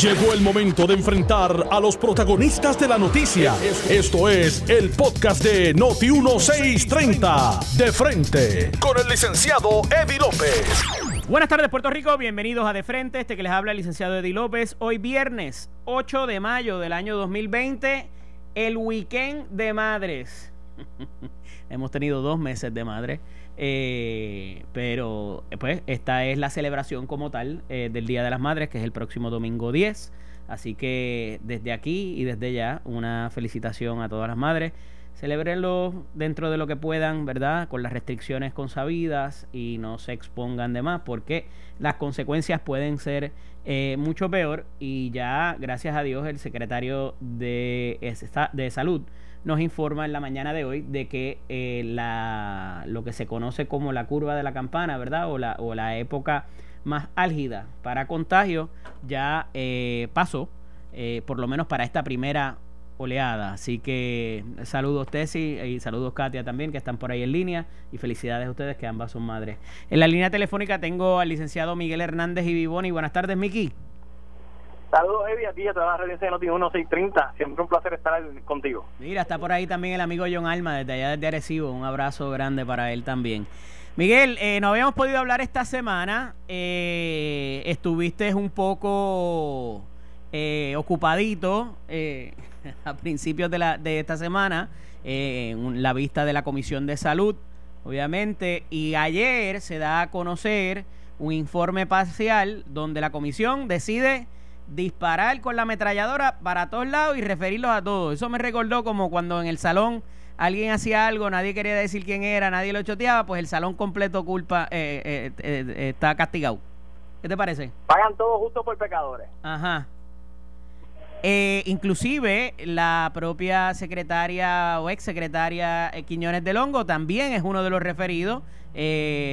Llegó el momento de enfrentar a los protagonistas de la noticia. Esto es el podcast de Noti 1630. De frente con el licenciado Eddie López. Buenas tardes Puerto Rico, bienvenidos a De Frente, este que les habla el licenciado Eddie López. Hoy viernes 8 de mayo del año 2020, el weekend de madres. Hemos tenido dos meses de madre. Eh, pero pues esta es la celebración como tal eh, del Día de las Madres, que es el próximo domingo 10. Así que desde aquí y desde ya una felicitación a todas las madres. Celebrenlo dentro de lo que puedan, ¿verdad? Con las restricciones consabidas y no se expongan de más, porque las consecuencias pueden ser eh, mucho peor. Y ya, gracias a Dios, el secretario de, de Salud nos informa en la mañana de hoy de que eh, la, lo que se conoce como la curva de la campana, ¿verdad? O la, o la época más álgida para contagio ya eh, pasó, eh, por lo menos para esta primera oleada. Así que saludos Tessy y saludos Katia también, que están por ahí en línea. Y felicidades a ustedes, que ambas son madres. En la línea telefónica tengo al licenciado Miguel Hernández y Vivoni. Buenas tardes, Miki. Saludos, Eddie, a ti, a toda la audiencia de Noti 1630. Siempre un placer estar contigo. Mira, está por ahí también el amigo John Alma, desde allá desde Arecibo. Un abrazo grande para él también. Miguel, eh, no habíamos podido hablar esta semana. Eh, estuviste un poco eh, ocupadito eh, a principios de, la, de esta semana en la vista de la Comisión de Salud, obviamente. Y ayer se da a conocer un informe parcial donde la comisión decide disparar con la ametralladora para todos lados y referirlos a todos. Eso me recordó como cuando en el salón alguien hacía algo, nadie quería decir quién era, nadie lo choteaba, pues el salón completo culpa eh, eh, eh, está castigado. ¿Qué te parece? Pagan todos justo por pecadores. Ajá. inclusive la propia secretaria o ex secretaria Quiñones de Longo también es uno de los referidos,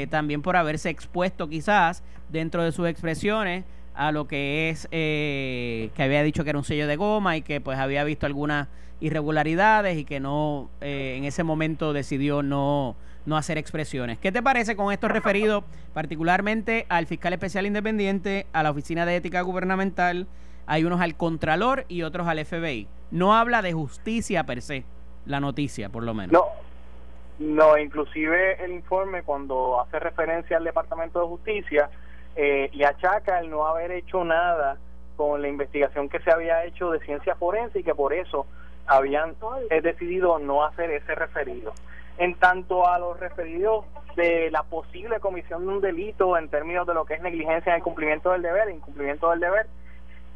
también por haberse expuesto quizás dentro de sus expresiones a lo que es eh, que había dicho que era un sello de goma y que pues había visto algunas irregularidades y que no eh, en ese momento decidió no, no hacer expresiones. ¿Qué te parece con esto referido particularmente al fiscal especial independiente, a la Oficina de Ética Gubernamental, hay unos al Contralor y otros al FBI? No habla de justicia per se, la noticia por lo menos. No, no, inclusive el informe cuando hace referencia al Departamento de Justicia, eh, le achaca el no haber hecho nada con la investigación que se había hecho de ciencia forense y que por eso habían decidido no hacer ese referido. En tanto a los referidos de la posible comisión de un delito en términos de lo que es negligencia en el cumplimiento del deber, incumplimiento del deber,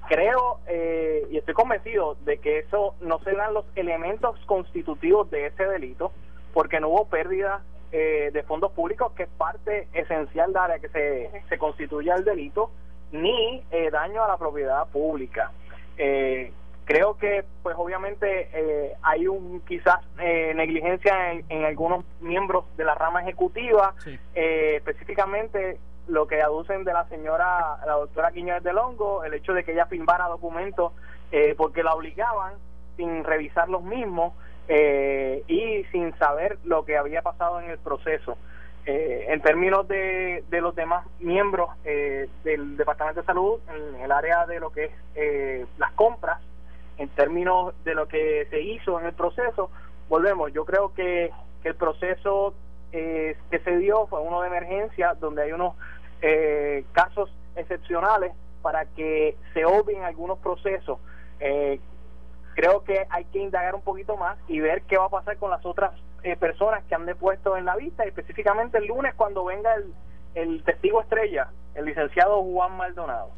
creo eh, y estoy convencido de que eso no se dan los elementos constitutivos de ese delito porque no hubo pérdida eh, de fondos públicos, que es parte esencial de área que se, se constituya el delito, ni eh, daño a la propiedad pública. Eh, creo que, pues obviamente, hay un quizás negligencia en, algunos miembros de la rama ejecutiva, específicamente lo que aducen de la señora, la doctora Quiñones de Longo, el hecho de que ella firmara documentos porque la obligaban sin revisar los mismos eh, y sin saber lo que había pasado en el proceso. Eh, en términos de, de los demás miembros eh, del Departamento de Salud, en el área de lo que es las compras, en términos de lo que se hizo en el proceso, volvemos, yo creo que, que el proceso que se dio fue uno de emergencia, donde hay unos casos excepcionales para que se obvien algunos procesos eh, creo que hay que indagar un poquito más y ver qué va a pasar con las otras eh, personas que han depuesto en la vista, específicamente el lunes cuando venga el, el testigo estrella, el licenciado Juan Maldonado.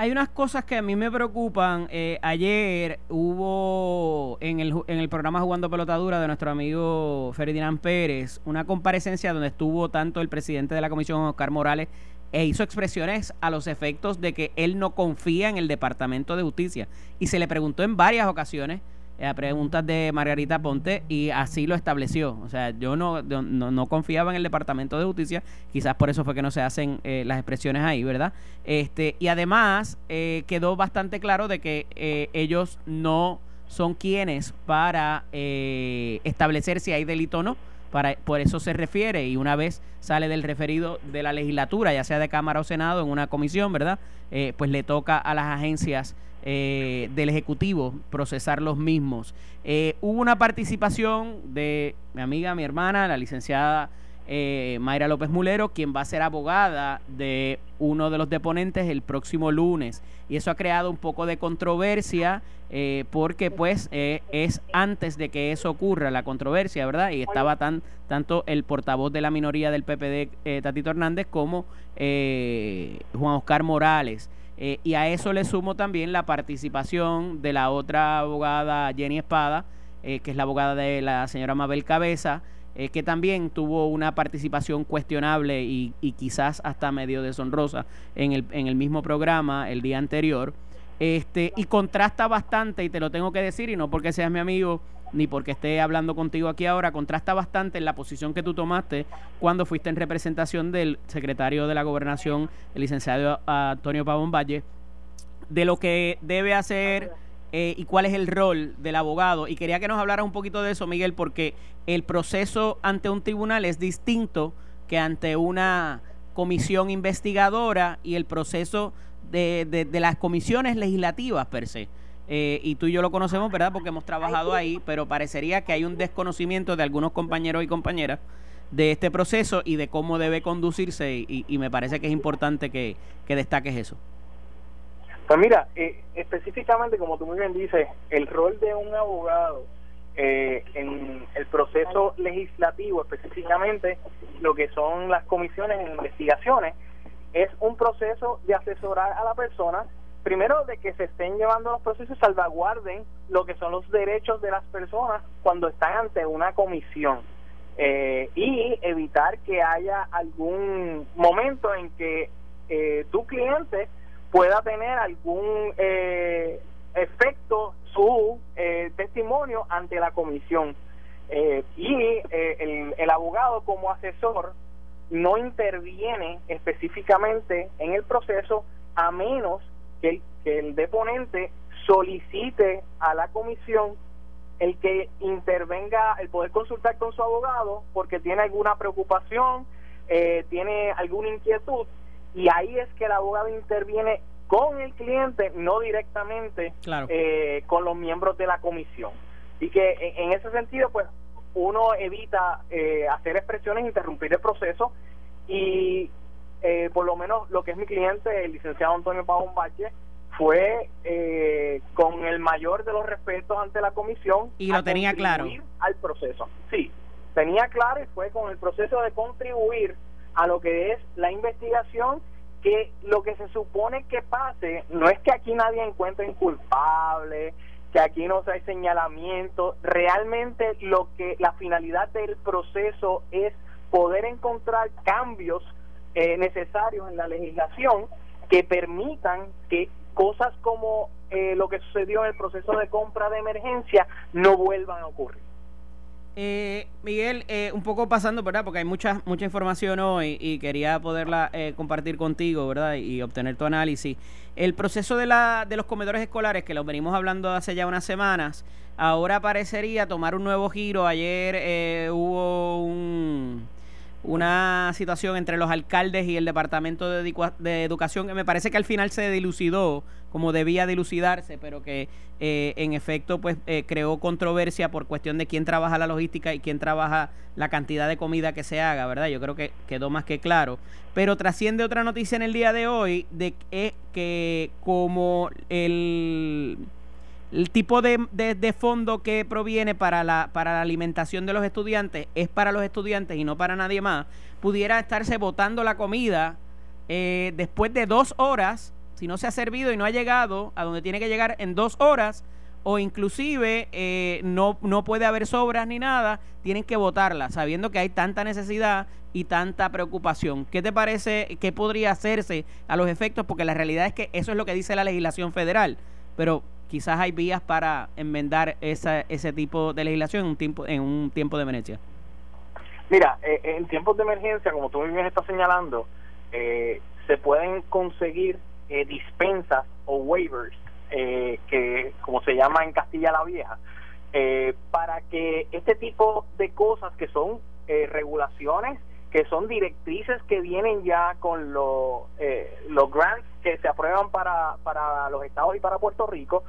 Hay unas cosas que a mí me preocupan. Eh, ayer hubo en el, en el programa Jugando Pelotadura de nuestro amigo Ferdinand Pérez una comparecencia donde estuvo tanto el presidente de la comisión, Oscar Morales, e hizo expresiones a los efectos de que él no confía en el Departamento de Justicia. Y se le preguntó en varias ocasiones eh, a preguntas de Margarita Ponte y así lo estableció. O sea, yo no, no, confiaba en el Departamento de Justicia, quizás por eso fue que no se hacen eh, las expresiones ahí, ¿verdad? Este, y además eh, quedó bastante claro de que ellos no son quienes para establecer si hay delito o no para, por eso se refiere y una vez sale del referido de la legislatura, ya sea de Cámara o Senado, en una comisión, ¿verdad? Eh, pues le toca a las agencias eh, del Ejecutivo procesar los mismos. Eh, hubo una participación de mi amiga, mi hermana, la licenciada eh, Mayra López Mulero, quien va a ser abogada de uno de los deponentes el próximo lunes. Y eso ha creado un poco de controversia eh, porque pues eh, es antes de que eso ocurra, la controversia, ¿verdad? Y estaba tan tanto el portavoz de la minoría del PPD, Tatito Hernández, como Juan Oscar Morales. y a eso le sumo también la participación de la otra abogada Jenny Espada, que es la abogada de la señora Mabel Cabeza, eh, que también tuvo una participación cuestionable y, quizás hasta medio deshonrosa en el, en el mismo programa el día anterior. Este, y contrasta bastante, y te lo tengo que decir, y no porque seas mi amigo, ni porque esté hablando contigo aquí ahora, contrasta bastante en la posición que tú tomaste cuando fuiste en representación del secretario de la gobernación, el licenciado Antonio Pavón Valle, de lo que debe hacer eh, y cuál es el rol del abogado. Y quería que nos hablara un poquito de eso, Miguel, porque el proceso ante un tribunal es distinto que ante una comisión investigadora y el proceso de, de, las comisiones legislativas per se. Eh, y tú y yo lo conocemos, ¿verdad? Porque hemos trabajado ahí, pero parecería que hay un desconocimiento de algunos compañeros y compañeras de este proceso y de cómo debe conducirse y, y me parece que es importante que, que destaques eso. Pues mira, eh, específicamente, como tú muy bien dices, el rol de un abogado eh, en el proceso legislativo, específicamente lo que son las comisiones de investigaciones, es un proceso de asesorar a la persona, primero de que se estén llevando los procesos, salvaguarden lo que son los derechos de las personas cuando están ante una comisión. Eh, y evitar que haya algún momento en que tu cliente pueda tener algún eh, efecto su eh, testimonio ante la comisión. Eh, y el, el abogado como asesor no interviene específicamente en el proceso a menos que el, que el deponente solicite a la comisión el que intervenga, el poder consultar con su abogado porque tiene alguna preocupación, tiene alguna inquietud y ahí es que el abogado interviene con el cliente, no directamente eh, con los miembros de la comisión. Y que en, ese sentido, pues uno evita eh, hacer expresiones, interrumpir el proceso y eh, por lo menos lo que es mi cliente, el licenciado Antonio Pavón Valle, fue con el mayor de los respetos ante la comisión. Y lo tenía claro. Al proceso. Sí, tenía claro y fue con el proceso de contribuir a lo que es la investigación que lo que se supone que pase no es que aquí nadie encuentre culpable, que aquí no hay señalamiento, realmente lo que la finalidad del proceso es poder encontrar cambios eh, necesarios en la legislación que permitan que cosas como eh, lo que sucedió en el proceso de compra de emergencia no vuelvan a ocurrir. Eh, Miguel, eh, un poco pasando, ¿verdad? Porque hay mucha, mucha información hoy y quería poderla eh, compartir contigo, ¿verdad? Y obtener tu análisis. El proceso de, la, de los comedores escolares, que lo venimos hablando hace ya unas semanas, ahora parecería tomar un nuevo giro. Ayer eh, hubo un una situación entre los alcaldes y el Departamento de, de, Educación que me parece que al final se dilucidó como debía dilucidarse, pero que eh, en efecto pues eh, creó controversia por cuestión de quién trabaja la logística y quién trabaja la cantidad de comida que se haga, ¿verdad? Yo creo que quedó más que claro. Pero trasciende otra noticia en el día de hoy de que como el el tipo de, de, fondo que proviene para la, para la alimentación de los estudiantes es para los estudiantes y no para nadie más, pudiera estarse botando la comida eh, después de dos horas, si no se ha servido y no ha llegado a donde tiene que llegar en dos horas, o inclusive eh, no, no puede haber sobras ni nada, tienen que votarla, sabiendo que hay tanta necesidad y tanta preocupación. ¿Qué te parece que podría hacerse a los efectos? Porque la realidad es que eso es lo que dice la legislación federal, pero quizás hay vías para enmendar esa, ese tipo de legislación en un tiempo, en un tiempo de emergencia. Mira, eh, en tiempos de emergencia, como tú bien estás señalando, eh, se pueden conseguir eh, dispensas o waivers, que como se llama en Castilla la Vieja, para que este tipo de cosas que son regulaciones que son directrices que vienen ya con los, los grants que se aprueban para, para los estados y para Puerto Rico,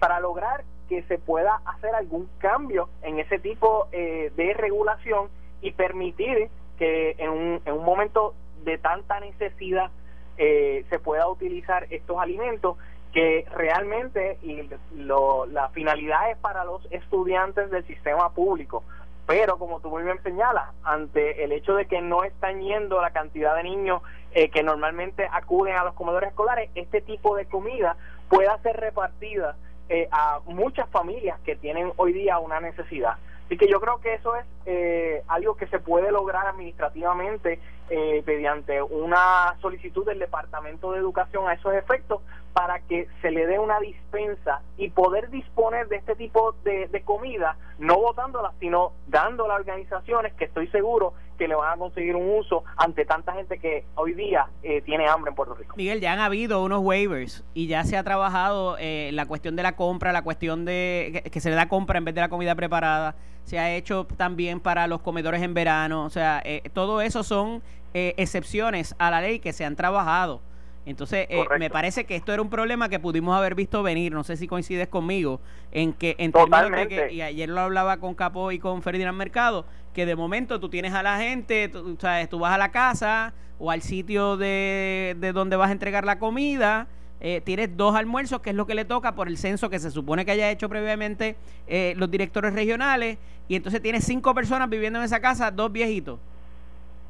para lograr que se pueda hacer algún cambio en ese tipo de regulación y permitir que en un, en un momento de tanta necesidad eh, se pueda utilizar estos alimentos que realmente y lo, la finalidad es para los estudiantes del sistema público. Pero como tú muy bien señalas ante el hecho de que no están yendo la cantidad de niños eh, que normalmente acuden a los comedores escolares este tipo de comida pueda ser repartida eh, a muchas familias que tienen hoy día una necesidad. Así que yo creo que eso es eh, algo que se puede lograr administrativamente eh, mediante una solicitud del Departamento de Educación a esos efectos para que se le dé una dispensa y poder disponer de este tipo de, de comida, no votándola, sino dándola a organizaciones que estoy seguro que le van a conseguir un uso ante tanta gente que hoy día eh, tiene hambre en Puerto Rico. Miguel, ya han habido unos waivers y ya se ha trabajado eh, la cuestión de la compra, la cuestión de que, se le da compra en vez de la comida preparada, se ha hecho también para los comedores en verano, o sea, eh, todo eso son excepciones a la ley que se han trabajado. Entonces, eh, me parece que esto era un problema que pudimos haber visto venir. No sé si coincides conmigo en que, en términos que, y ayer lo hablaba con Capo y con Ferdinand Mercado, que de momento tú tienes a la gente, tú, sabes, tú vas a la casa o al sitio de, de donde vas a entregar la comida. Eh, tienes dos almuerzos, que es lo que le toca por el censo que se supone que haya hecho previamente eh, los directores regionales, y entonces tienes cinco personas viviendo en esa casa, dos viejitos.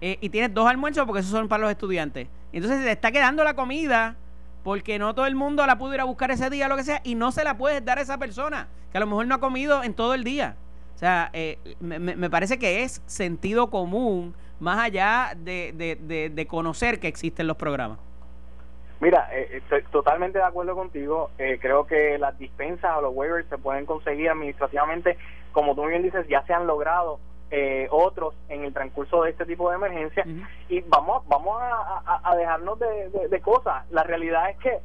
Eh, y tienes dos almuerzos porque esos son para los estudiantes. Entonces se está quedando la comida porque no todo el mundo la pudo ir a buscar ese día, lo que sea, y no se la puedes dar a esa persona que a lo mejor no ha comido en todo el día. O sea, eh, me, parece que es sentido común más allá de, de, conocer que existen los programas. Mira, eh, totalmente de acuerdo contigo. creo que las dispensas o los waivers se pueden conseguir administrativamente, como tú bien dices, ya se han logrado eh, otros en el transcurso de este tipo de emergencia y vamos vamos a, dejarnos de, cosas. La realidad es que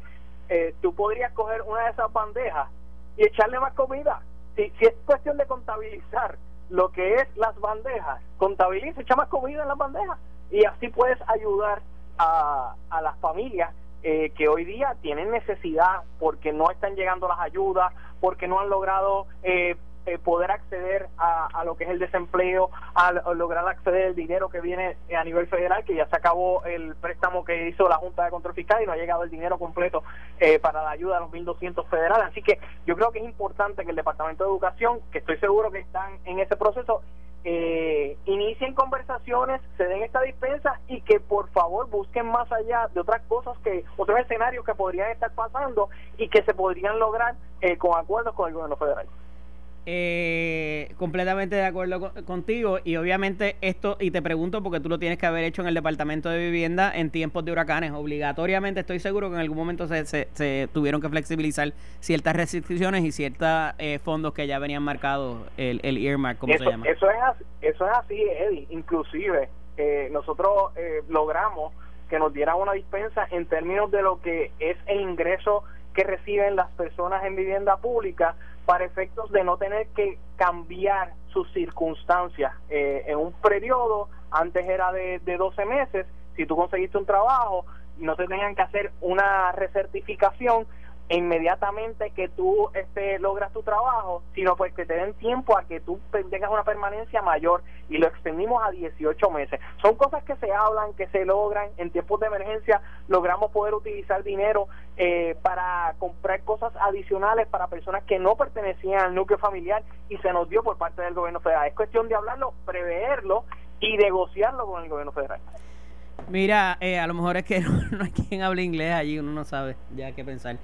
eh, tú podrías coger una de esas bandejas y echarle más comida. Si, si es cuestión de contabilizar lo que es las bandejas contabiliza echa más comida en las bandejas. Y así puedes ayudar a, a las familias eh, que hoy día tienen necesidad porque no están llegando las ayudas, porque no han logrado eh, eh, poder acceder a, lo que es el desempleo, a, lograr acceder al dinero que viene a nivel federal, que ya se acabó el préstamo que hizo la Junta de Control Fiscal y no ha llegado el dinero completo eh, para la ayuda a los 1.200 federales. Así que yo creo que es importante que el Departamento de Educación, que estoy seguro que están en ese proceso, eh, inicien conversaciones, se den esta dispensa y que por favor busquen más allá de otras cosas que, otros escenarios que podrían estar pasando y que se podrían lograr eh, con acuerdos con el gobierno federal. Eh, completamente de acuerdo contigo. Y obviamente esto, y te pregunto porque tú lo tienes que haber hecho en el Departamento de Vivienda en tiempos de huracanes, obligatoriamente estoy seguro que en algún momento se, se, tuvieron que flexibilizar ciertas restricciones y ciertos eh, fondos que ya venían marcados, el, el earmark, como se llama. Eso es, así, eso es así, Eddie, inclusive eh, nosotros eh, logramos que nos dieran una dispensa en términos de lo que es el ingreso que reciben las personas en vivienda pública para efectos de no tener que cambiar sus circunstancias. Eh, en un periodo, antes era de, de 12 meses, si tú conseguiste un trabajo, no te tenían que hacer una recertificación inmediatamente que tú este, logras tu trabajo, sino pues que te den tiempo a que tú tengas una permanencia mayor y lo extendimos a 18 meses. Son cosas que se hablan, que se logran en tiempos de emergencia, logramos poder utilizar dinero eh, para comprar cosas adicionales para personas que no pertenecían al núcleo familiar y se nos dio por parte del gobierno federal. Es cuestión de hablarlo, preverlo y negociarlo con el gobierno federal. Mira, eh, a lo mejor es que no, hay quien hable inglés allí, uno no sabe ya qué pensar.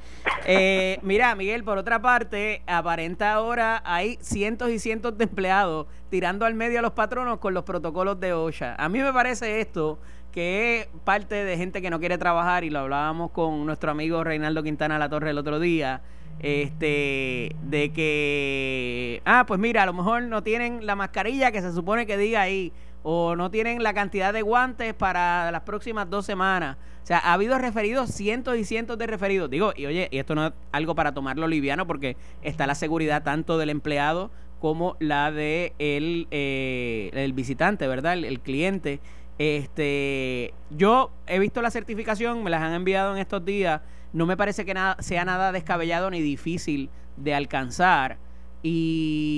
Eh, mira, Miguel, por otra parte, aparenta ahora hay cientos y cientos de empleados tirando al medio a los patronos con los protocolos de OSHA. A mí me parece esto que es parte de gente que no quiere trabajar y lo hablábamos con nuestro amigo Reinaldo Quintana La Torre el otro día este de que ah pues mira a lo mejor no tienen la mascarilla que se supone que diga ahí o no tienen la cantidad de guantes para las próximas dos semanas. O sea, ha habido referidos, cientos y cientos de referidos. Digo, y oye, y esto no es algo para tomarlo liviano porque está la seguridad tanto del empleado como la de el, eh, el visitante, ¿verdad? El, cliente. Este, yo he visto la certificación, me las han enviado en estos días. No me parece que nada, sea nada descabellado ni difícil de alcanzar. Y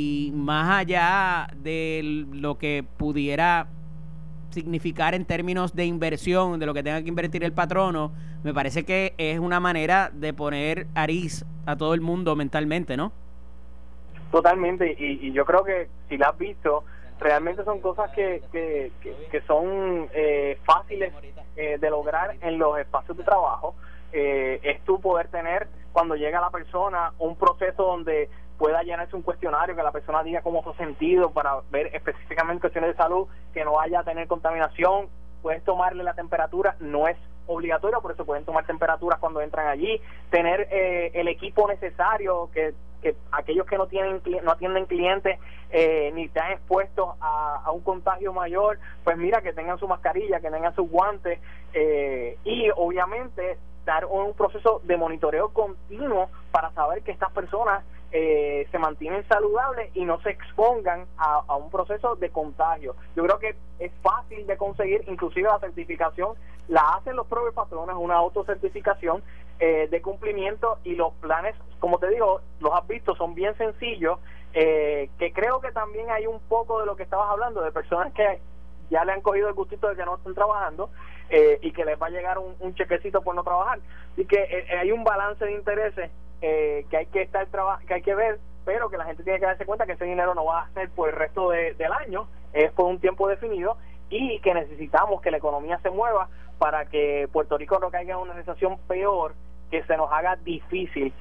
más allá de lo que pudiera significar en términos de inversión, de lo que tenga que invertir el patrono, me parece que es una manera de poner ariz a todo el mundo mentalmente, ¿no? Totalmente, y, yo creo que si la has visto, realmente son cosas que, que, que, son eh, fáciles eh, de lograr en los espacios de trabajo. Eh, es tú poder tener, cuando llega la persona, un proceso donde pueda llenarse un cuestionario, que la persona diga cómo ha sentido para ver específicamente cuestiones de salud, que no vaya a tener contaminación, puedes tomarle la temperatura, no es obligatorio, por eso pueden tomar temperaturas cuando entran allí, tener eh, el equipo necesario, que, que aquellos que no tienen no atienden clientes eh, ni están expuestos a, a, un contagio mayor, pues mira que tengan su mascarilla, que tengan sus guantes eh, y obviamente dar un proceso de monitoreo continuo para saber que estas personas eh, se mantienen saludables y no se expongan a, un proceso de contagio. Yo creo que es fácil de conseguir, inclusive la certificación la hacen los propios patrones, una autocertificación eh, de cumplimiento y los planes, como te digo, los has visto, son bien sencillos, eh, que creo que también hay un poco de lo que estabas hablando, de personas que ya le han cogido el gustito de que no están trabajando eh, y que les va a llegar un, chequecito por no trabajar. Así que eh, hay un balance de intereses eh, que hay que estar que hay que ver, pero que la gente tiene que darse cuenta que ese dinero no va a ser por el resto del año, es por un tiempo definido y que necesitamos que la economía se mueva para que Puerto Rico no caiga en una recesión peor que se nos haga difícil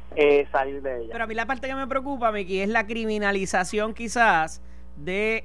salir de ella. Pero a mí la parte que me preocupa, Miki, es la criminalización quizás de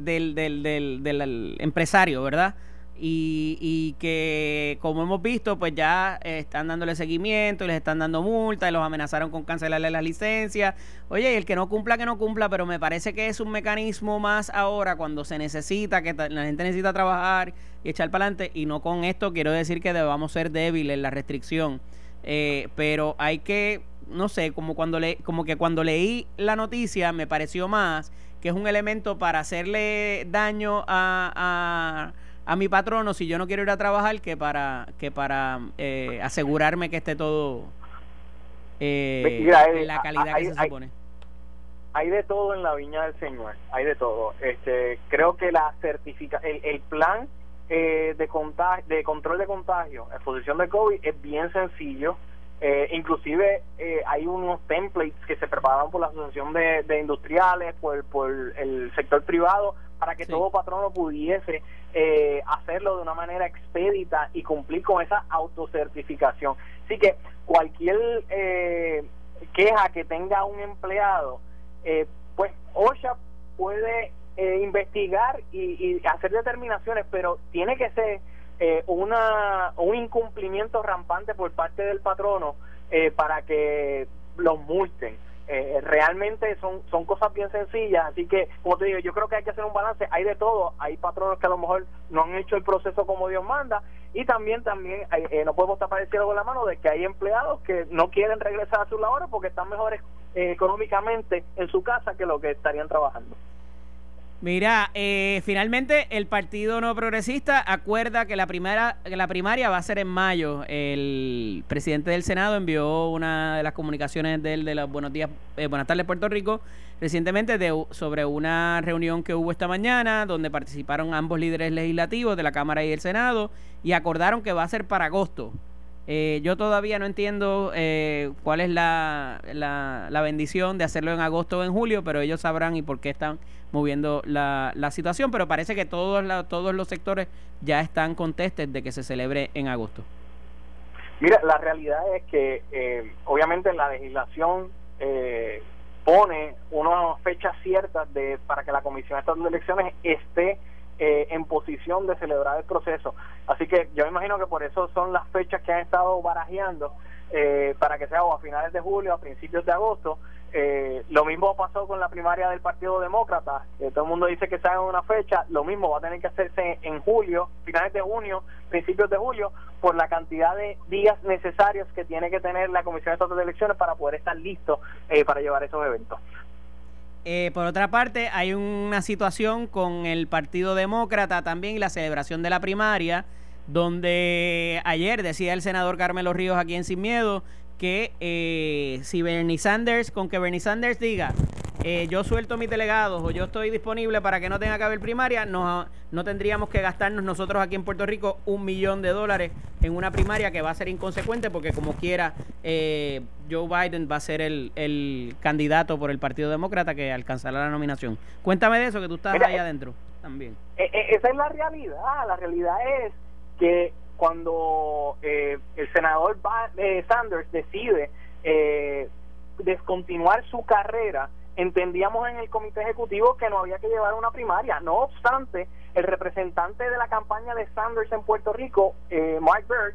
del, del, del, del empresario, ¿verdad? Y, y, que como hemos visto pues ya están dándole seguimiento les están dando multas y los amenazaron con cancelarle las licencias. Oye el que no cumpla que no cumpla pero me parece que es un mecanismo más ahora cuando se necesita que la gente necesita trabajar y echar para adelante. Y no con esto quiero decir que debamos ser débiles en la restricción. Eh, pero hay que no sé como cuando le como que cuando leí la noticia me pareció más que es un elemento para hacerle daño a a mi patrono si yo no quiero ir a trabajar que para que para eh, asegurarme que esté todo eh, en la calidad que se supone. Hay de todo en la viña del Señor, hay de todo. Este, creo que la certifica el, el plan eh, de contagio, de control de contagio, exposición de COVID es bien sencillo. Eh, inclusive eh, hay unos templates que se prepararon por la Asociación de, de Industriales, por, por el sector privado, para que todo patrono pudiese eh, hacerlo de una manera expedita y cumplir con esa autocertificación. Así que cualquier eh, queja que tenga un empleado, eh, pues OSHA puede investigar y, y, hacer determinaciones, pero tiene que ser una un incumplimiento rampante por parte del patrono para que los multen. Eh, realmente son son cosas bien sencillas así que como te digo yo creo que hay que hacer un balance hay de todo hay patronos que a lo mejor no han hecho el proceso como Dios manda y también también eh, no podemos tapar el cielo con la mano de que hay empleados que no quieren regresar a sus labores porque están mejores eh, económicamente en su casa que lo que estarían trabajando Mira, eh, finalmente el Partido No Progresista acuerda que la, primera, la primaria va a ser en mayo. El presidente del Senado envió una de las comunicaciones de, de los Buenos Días, eh, Buenas tardes Puerto Rico recientemente de, sobre una reunión que hubo esta mañana donde participaron ambos líderes legislativos de la Cámara y el Senado y acordaron que va a ser para agosto. Eh, yo todavía no entiendo eh, cuál es la, la, la, bendición de hacerlo en agosto o en julio, pero ellos sabrán y por qué están moviendo la, la situación. Pero parece que todos, todos los sectores ya están contestes de que se celebre en agosto. Mira, la realidad es que eh, obviamente la legislación pone unas fechas ciertas de para que la Comisión Estatal de Elecciones esté eh, en posición de celebrar el proceso. Así que yo imagino que por eso son las fechas que han estado barajeando eh, para que sea o a finales de julio, a principios de agosto. Eh, lo mismo pasó con la primaria del Partido Demócrata. todo el mundo dice que sea en una fecha. Lo mismo va a tener que hacerse en julio, finales de junio, principios de julio, por la cantidad de días necesarios que tiene que tener la Comisión Estatal de Elecciones para poder estar listo para llevar esos eventos. Eh, por otra parte, hay una situación con el Partido Demócrata también y la celebración de la primaria, donde ayer decía el senador Carmelo Ríos aquí en Sin Miedo que eh, si Bernie Sanders, con que Bernie Sanders diga, eh, yo suelto mis delegados o yo estoy disponible para que no tenga que haber primaria, no, no tendríamos que gastarnos nosotros aquí en Puerto Rico un millón de dólares en una primaria que va a ser inconsecuente porque como quiera eh, Joe Biden va a ser el, el, candidato por el Partido Demócrata que alcanzará la nominación. Cuéntame de eso, que tú estás ahí adentro también. esa es la realidad, la realidad es que cuando eh, el senador eh, Sanders decide eh, descontinuar su carrera, entendíamos en el comité ejecutivo que no había que llevar una primaria. No obstante, el representante de la campaña de Sanders en Puerto Rico, Mike Bird,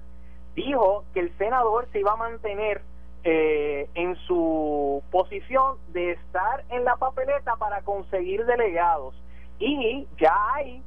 dijo que el senador se iba a mantener en su posición de estar en la papeleta para conseguir delegados. Y ya hay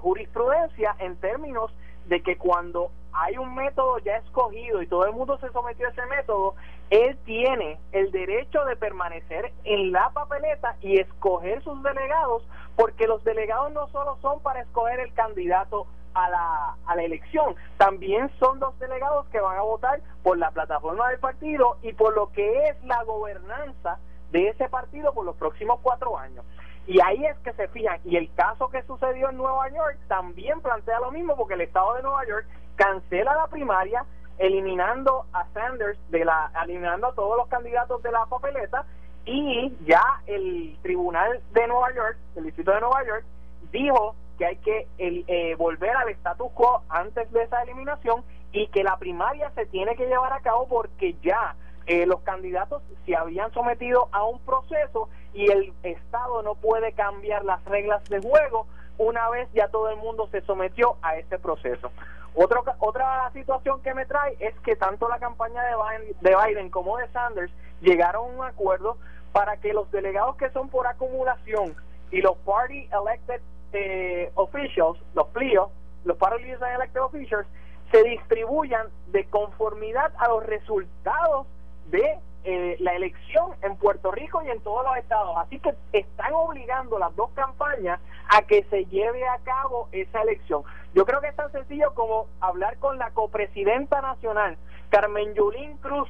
jurisprudencia en términos de que cuando hay un método ya escogido y todo el mundo se sometió a ese método, él tiene el derecho de permanecer en la papeleta y escoger sus delegados, porque los delegados no solo son para escoger el candidato a la, a la elección, también son los delegados que van a votar por la plataforma del partido y por lo que es la gobernanza de ese partido por los próximos cuatro años. Y ahí es que se fijan. Y el caso que sucedió en Nueva York también plantea lo mismo porque el estado de Nueva York cancela la primaria eliminando a Sanders de la eliminando a todos los candidatos de la papeleta y ya el tribunal de Nueva York el distrito de Nueva York dijo que hay que eh, volver al status quo antes de esa eliminación y que la primaria se tiene que llevar a cabo porque ya eh, los candidatos se habían sometido a un proceso y el Estado no puede cambiar las reglas de juego una vez ya todo el mundo se sometió a ese proceso. Otro, otra situación que me trae es que tanto la campaña de Biden, de Biden como de Sanders llegaron a un acuerdo para que los delegados que son por acumulación y los party elected eh, officials, los PLIO, los party elected officials, se distribuyan de conformidad a los resultados de eh, la elección en Puerto Rico y en todos los estados. Así que están obligando las dos campañas a que se lleve a cabo esa elección. Yo creo que es tan sencillo como hablar con la copresidenta nacional, Carmen Yulín Cruz,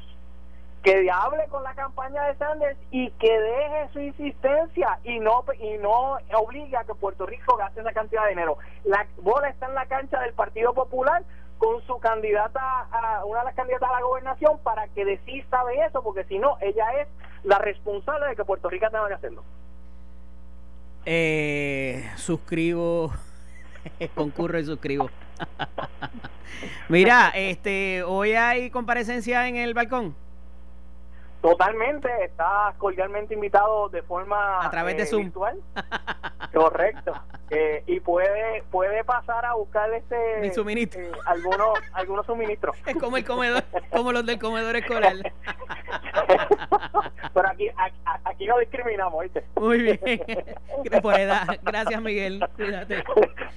que hable con la campaña de Sanders y que deje su insistencia y no y no obligue a que Puerto Rico gaste esa cantidad de dinero. La bola está en la cancha del Partido Popular con su candidata a una de las candidatas a la gobernación para que desista de eso, porque si no, ella es la responsable de que Puerto Rico tenga que hacerlo. Eh, suscribo, concurro y suscribo. Mira, este, hoy hay comparecencia en el balcón. Totalmente, estás cordialmente invitado de forma a través de eh, Zoom. virtual. Correcto. Eh, y puede puede pasar a buscar este Mi suministro. Eh, algunos algunos suministros. Es como el comedor, como los del comedor escolar. Pero aquí, aquí, no discriminamos, ¿viste? Muy bien. Por edad. Gracias, Miguel. Cuídate.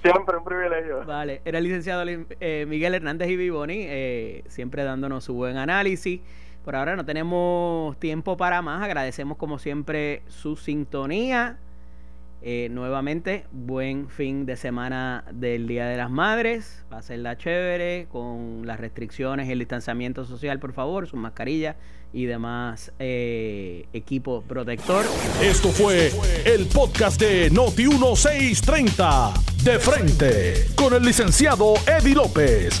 Siempre un privilegio. Vale. Era el licenciado Miguel Hernández y Vivoni, siempre dándonos su buen análisis. Por ahora no tenemos tiempo para más. Agradecemos como siempre su sintonía. Eh, nuevamente, buen fin de semana del Día de las Madres. Va a ser la chévere con las restricciones el distanciamiento social, por favor, sus mascarillas y demás eh, equipo protector. Esto fue el podcast de Noti 1630 de frente con el licenciado Eddie López.